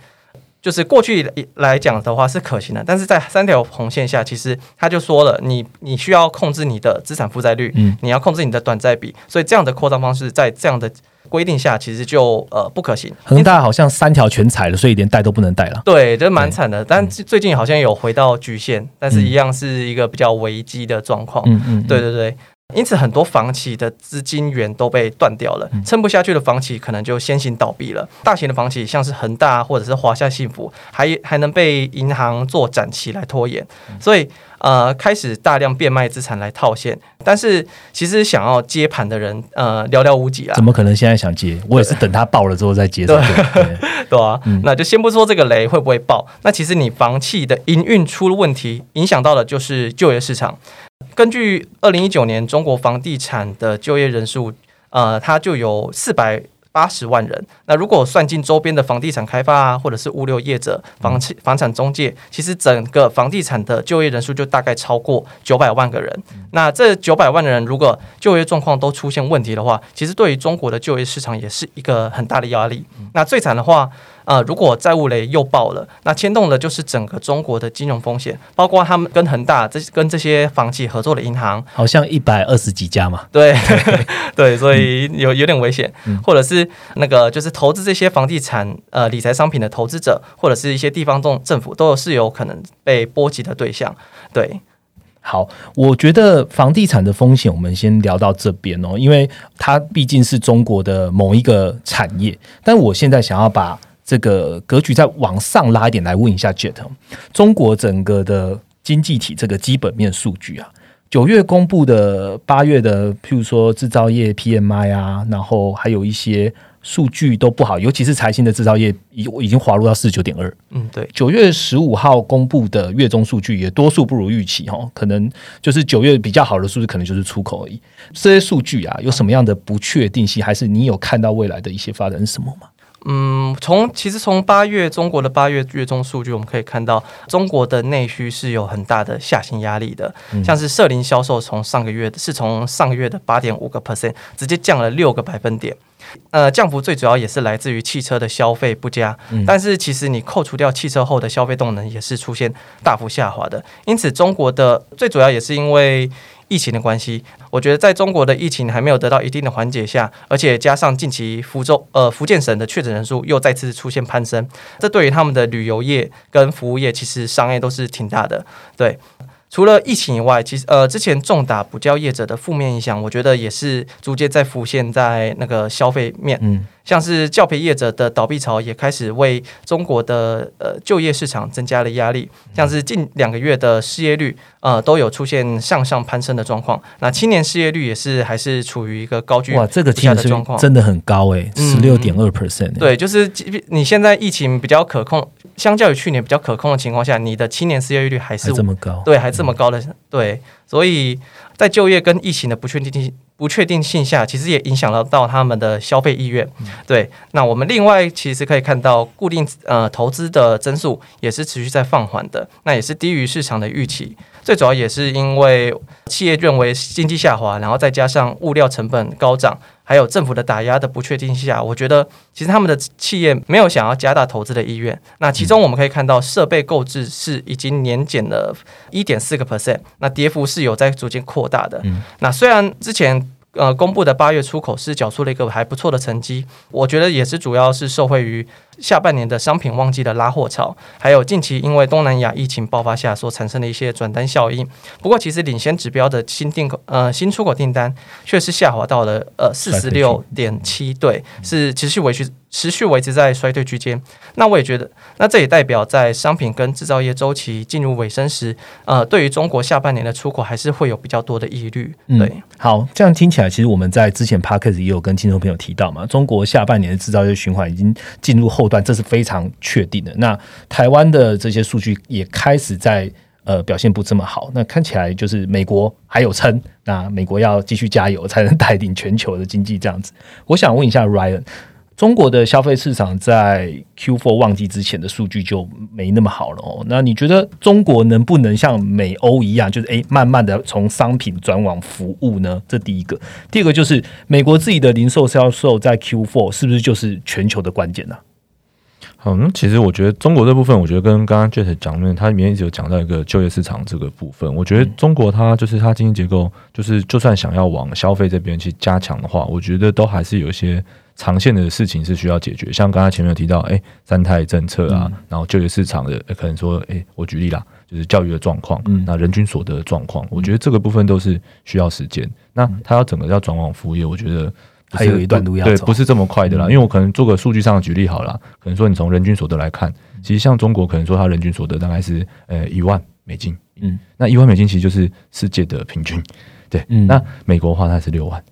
就是过去来讲的话是可行的，但是在三条红线下，其实他就说了，你你需要控制你的资产负债率，嗯你要控制你的短债比，所以这样的扩张方式在这样的规定下，其实就呃不可行。恒大好像三条全踩了，所以连带都不能带了。对，这蛮惨的，但最近好像有回到局限，但是一样是一个比较危机的状况。嗯嗯，对对对，因此很多房企的资金源都被断掉了，撑不下去的房企可能就先行倒闭了。大型的房企像是恒大或者是华夏幸福，还还能被银行做展期来拖延，所以呃开始大量变卖资产来套现。但是其实想要接盘的人呃寥寥无几啊怎，么可能现在想接？我也是等它爆了之后再接。对对啊，那就先不说这个雷会不会爆，那其实你房企的营运出了问题，影响到的就是就业市场。根据二零一九年中国房地产的就业人数，呃，它就有四百八十万人。那如果算进周边的房地产开发啊，或者是物流业者、房企房产中介，其实整个房地产的就业人数就大概超过九百万个人。那这九百万的人，如果就业状况都出现问题的话，其实对于中国的就业市场也是一个很大的压力。那最惨的话，呃，如果债务雷又爆了，那牵动的就是整个中国的金融风险，包括他们跟恒大这跟这些房企合作的银行，好像一百二十几家嘛。对 对，所以有有点危险，或者是那个就是投资这些房地产呃理财商品的投资者，或者是一些地方政政府，都有是有可能被波及的对象。对，好，我觉得房地产的风险，我们先聊到这边哦，因为它毕竟是中国的某一个产业。但我现在想要把这个格局再往上拉一点，来问一下 Jet，哦中国整个的经济体这个基本面数据啊，九月公布的八月的，譬如说制造业 PMI 啊，然后还有一些数据都不好，尤其是财新的制造业已已经滑落到四十九点二。嗯，对，九月十五号公布的月中数据也多数不如预期哈，可能就是九月比较好的数据，可能就是出口而已。这些数据啊，有什么样的不确定性？还是你有看到未来的一些发展是什么吗？嗯，从其实从八月中国的八月月中数据，我们可以看到中国的内需是有很大的下行压力的，像是社零销售从上个月是从上个月的八点五个 percent 直接降了六个百分点。呃，降幅最主要也是来自于汽车的消费不佳，但是其实你扣除掉汽车后的消费动能也是出现大幅下滑的，因此中国的最主要也是因为疫情的关系，我觉得在中国的疫情还没有得到一定的缓解下，而且加上近期福州呃福建省的确诊人数又再次出现攀升，这对于他们的旅游业跟服务业其实伤害都是挺大的。对，除了疫情以外，其实呃之前重打补教业者的负面影响，我觉得也是逐渐在浮现在那个消费面。嗯，像是教培业者的倒闭潮也开始为中国的呃就业市场增加了压力，像是近两个月的失业率呃都有出现向上攀升的状况，那青年失业率也是还是处于一个高居哇，这个不听的状况。真的很高诶、嗯十六点二 percent。，对，就是你现在疫情比较可控，相较于去年比较可控的情况下，你的青年失业率还是还这么高。对，还这么高的，对，所以在就业跟疫情的不确定性不确定性下，其实也影响了到他们的消费意愿。对，那我们另外其实可以看到，固定呃投资的增速也是持续在放缓的，那也是低于市场的预期。最主要也是因为企业认为经济下滑，然后再加上物料成本高涨，还有政府的打压的不确定性下，我觉得其实他们的企业没有想要加大投资的意愿。那其中我们可以看到，设备购置是已经年减了一点四个 percent，那跌幅是有在逐渐扩大的。那虽然之前呃公布的八月出口是缴出了一个还不错的成绩，我觉得也是主要是受惠于下半年的商品旺季的拉货潮，还有近期因为东南亚疫情爆发下所产生的一些转单效应。不过，其实领先指标的新订口呃新出口订单却是下滑到了呃四十六点七，对，是持续维持持续维持在衰退区间。那我也觉得，那这也代表在商品跟制造业周期进入尾声时，呃，对于中国下半年的出口还是会有比较多的疑虑。嗯对，好，这样听起来，其实我们在之前 p a r k e s 也有跟听众朋友提到嘛，中国下半年的制造业循环已经进入后段，这是非常确定的。那台湾的这些数据也开始在呃表现不这么好，那看起来就是美国还有撑，那美国要继续加油，才能带领全球的经济这样子。我想问一下 Ryan。中国的消费市场在 Q4 旺季之前的数据就没那么好了哦。那你觉得中国能不能像美欧一样，就是诶慢慢的从商品转往服务呢？这第一个。第二个就是美国自己的零售销售在 Q4 是不是就是全球的关键呢、好，那其实我觉得中国这部分，我觉得跟刚刚 Jet 讲的，它里面一直有讲到一个就业市场这个部分。我觉得中国它就是它经济结构，就是就算想要往消费这边去加强的话，我觉得都还是有一些长线的事情是需要解决。像刚才前面有提到，哎，三胎政策啊，然后就业市场的可能说，哎，我举例啦，就是教育的状况，嗯那人均所得的状况，我觉得这个部分都是需要时间。那它要整个要转往服务业，我觉得。还有一段路要走，对，不是这么快的啦。因为我可能做个数据上的举例好了，可能说你从人均所得来看，其实像中国可能说它人均所得大概是呃一万美金，嗯，那一万美金其实就是世界的平均，对，那美国的话它是六万，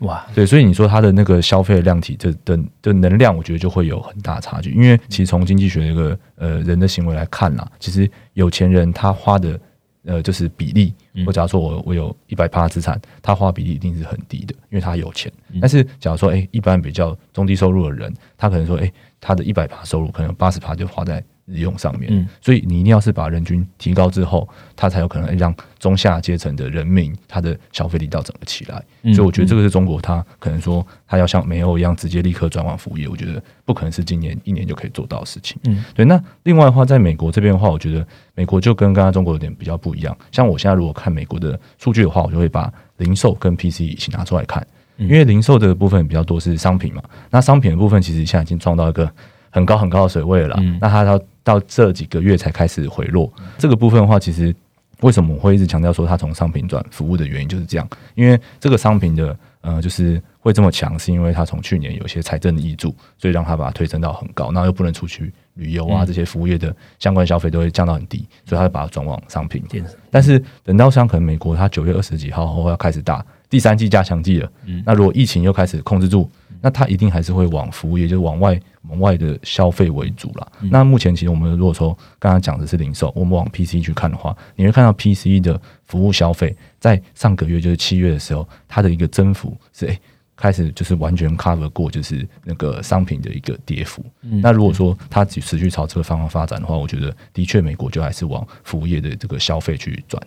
哇，对，所以你说它的那个消费量体的的的能量，我觉得就会有很大差距。因为其实从经济学的一个呃人的行为来看啦，其实有钱人他花的。呃，就是比例，我假如说我我有一百趴资产，他花比例一定是很低的，因为他有钱。但是假如说，哎，一般比较中低收入的人，他可能说，哎，他的一百趴收入可能八十趴就花在。日用上面，所以你一定要是把人均提高之后，它才有可能让中下阶层的人民他的消费力到整个起来。所以我觉得这个是中国，它可能说它要像美欧一样直接立刻转往服务业，我觉得不可能是今年一年就可以做到的事情。嗯，对。那另外的话，在美国这边的话，我觉得美国就跟刚刚中国有点比较不一样。像我现在如果看美国的数据的话，我就会把零售跟 PC 一起拿出来看，因为零售的部分比较多是商品嘛。那商品的部分其实现在已经撞到一个很高很高的水位了。那它到到这几个月才开始回落，这个部分的话，其实为什么我会一直强调说它从商品转服务的原因就是这样，因为这个商品的呃，就是会这么强，是因为它从去年有些财政的益助，所以让它把它推升到很高，那又不能出去旅游啊，这些服务业的相关消费都会降到很低，所以它把它转往商品。但是等到像可能美国它九月二十几号后要开始打第三季加强剂了，那如果疫情又开始控制住。那它一定还是会往服务业，就是往外、往外的消费为主了。那目前其实我们如果说刚刚讲的是零售，我们往 PC 去看的话，你会看到 PC 的服务消费在上个月就是七月的时候，它的一个增幅是诶开始就是完全 cover 过就是那个商品的一个跌幅。那如果说它持续朝这个方向发展的话，我觉得的确美国就还是往服务业的这个消费去转。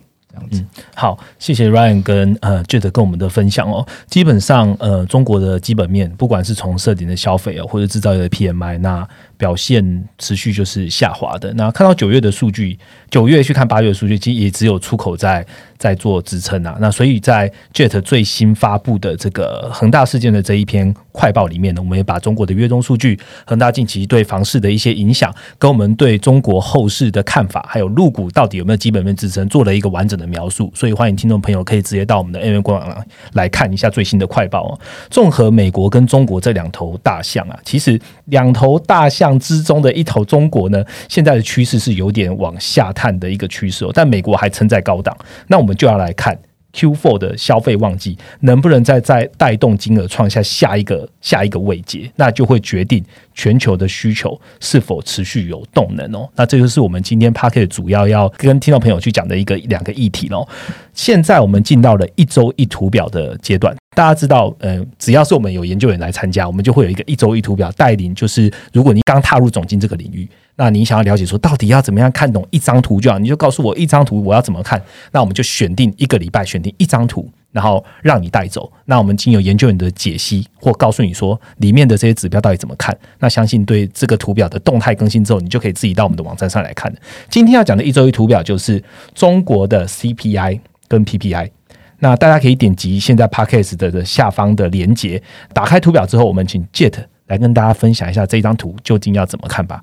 嗯，好，谢谢 Ryan 跟呃 Jet 跟我们的分享哦。基本上，呃，中国的基本面，不管是从设定的消费哦，或者制造业的 PMI，那表现持续就是下滑的。那看到九月的数据，九月去看八月的数据，其实也只有出口在在做支撑啊。那所以在 Jet 最新发布的这个恒大事件的这一篇快报里面呢，我们也把中国的月中数据、恒大近期对房市的一些影响，跟我们对中国后市的看法，还有入股到底有没有基本面支撑，做了一个完整的描述。所以欢迎听众朋友可以直接到我们的 AM 官网来看一下最新的快报哦。综合美国跟中国这两头大象啊，其实两头大象。之中的一头中国呢，现在的趋势是有点往下探的一个趋势哦，但美国还撑在高档，那我们就要来看 Q4 的消费旺季能不能再再带动金额创下下一个下一个位阶，那就会决定全球的需求是否持续有动能哦。那这就是我们今天 p a r k e t 主要要跟听众朋友去讲的一个两个议题喽。现在我们进到了一周一图表的阶段。大家知道，呃，只要是我们有研究员来参加，我们就会有一个一周一图表带领。就是如果你刚踏入总经这个领域，那你想要了解说到底要怎么样看懂一张图就好，你就告诉我一张图我要怎么看。那我们就选定一个礼拜，选定一张图，然后让你带走。那我们经由研究员的解析或告诉你说里面的这些指标到底怎么看。那相信对这个图表的动态更新之后，你就可以自己到我们的网站上来看今天要讲的一周一图表就是中国的 CPI 跟 PPI。那大家可以点击现在 Podcast 的下方的连接，打开图表之后，我们请 Jet 来跟大家分享一下这张图究竟要怎么看吧。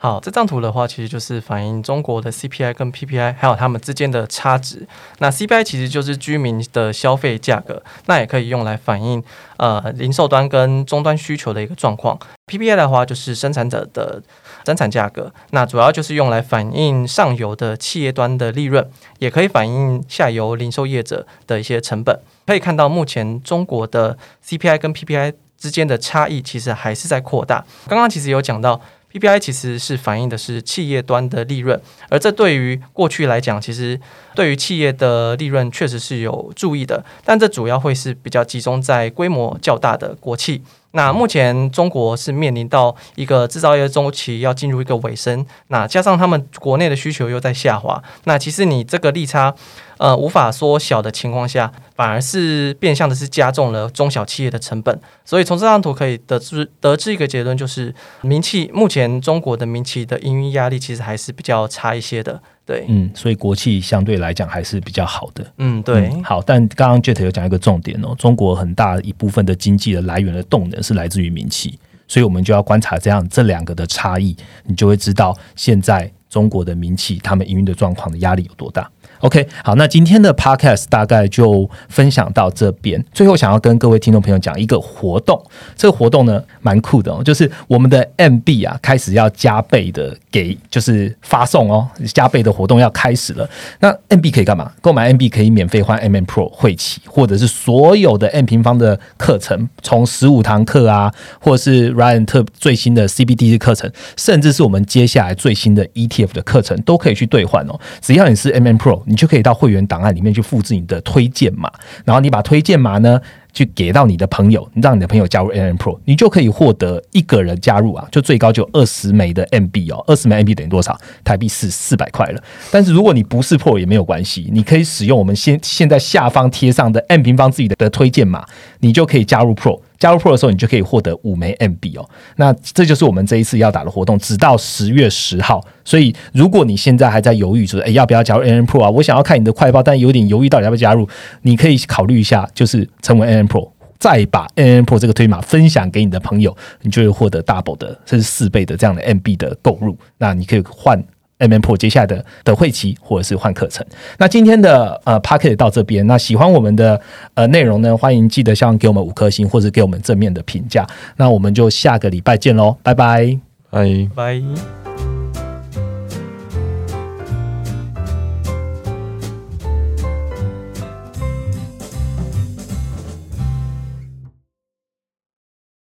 好，这张图的话，其实就是反映中国的 CPI 跟 PPI 还有它们之间的差值。那 CPI 其实就是居民的消费价格，那也可以用来反映呃零售端跟终端需求的一个状况。PPI 的话就是生产者的生产价格，那主要就是用来反映上游的企业端的利润，也可以反映下游零售业者的一些成本。可以看到，目前中国的 CPI 跟 PPI 之间的差异其实还是在扩大。刚刚其实有讲到。PPI 其实是反映的是企业端的利润，而这对于过去来讲，其实对于企业的利润确实是有注意的，但这主要会是比较集中在规模较大的国企。那目前中国是面临到一个制造业周期要进入一个尾声，那加上他们国内的需求又在下滑，那其实你这个利差。呃，无法缩小的情况下，反而是变相的是加重了中小企业的成本。所以从这张图可以得知得知一个结论，就是民企目前中国的民企的营运压力其实还是比较差一些的。对，嗯，所以国企相对来讲还是比较好的。嗯，对。好，但刚刚 Jet 有讲一个重点哦，中国很大一部分的经济的来源的动能是来自于民企，所以我们就要观察这样这两个的差异，你就会知道现在中国的民企他们营运的状况的压力有多大。OK，好，那今天的 Podcast 大概就分享到这边。最后，想要跟各位听众朋友讲一个活动，这个活动呢蛮酷的哦，就是我们的 MB 啊开始要加倍的给，就是发送哦，加倍的活动要开始了。那 MB 可以干嘛？购买 MB 可以免费换 MM Pro 会期，或者是所有的 M 平方的课程，从十五堂课啊，或是 Ryan 特最新的 CBD 的课程，甚至是我们接下来最新的 ETF 的课程，都可以去兑换哦。只要你是 MM Pro。你就可以到会员档案里面去复制你的推荐码，然后你把推荐码呢，去给到你的朋友，让你的朋友加入 N N Pro，你就可以获得一个人加入啊，就最高就二十枚的 M B 哦，二十枚 M B 等于多少？台币是四百块了。但是如果你不是 Pro 也没有关系，你可以使用我们现现在下方贴上的 M 平方自己的的推荐码，你就可以加入 Pro。加入 Pro 的时候，你就可以获得五枚 MB 哦。那这就是我们这一次要打的活动，直到十月十号。所以，如果你现在还在犹豫，就是诶要不要加入 NN Pro 啊？我想要看你的快报，但有点犹豫到底要不要加入，你可以考虑一下，就是成为 NN Pro，再把 NN Pro 这个推码分享给你的朋友，你就会获得 double 的，甚至四倍的这样的 MB 的购入。那你可以换。M M Pro 接下来的的会期或者是换课程。那今天的呃 p a c k e t 到这边。那喜欢我们的呃内容呢，欢迎记得像给我们五颗星或者给我们正面的评价。那我们就下个礼拜见喽，拜拜，拜拜。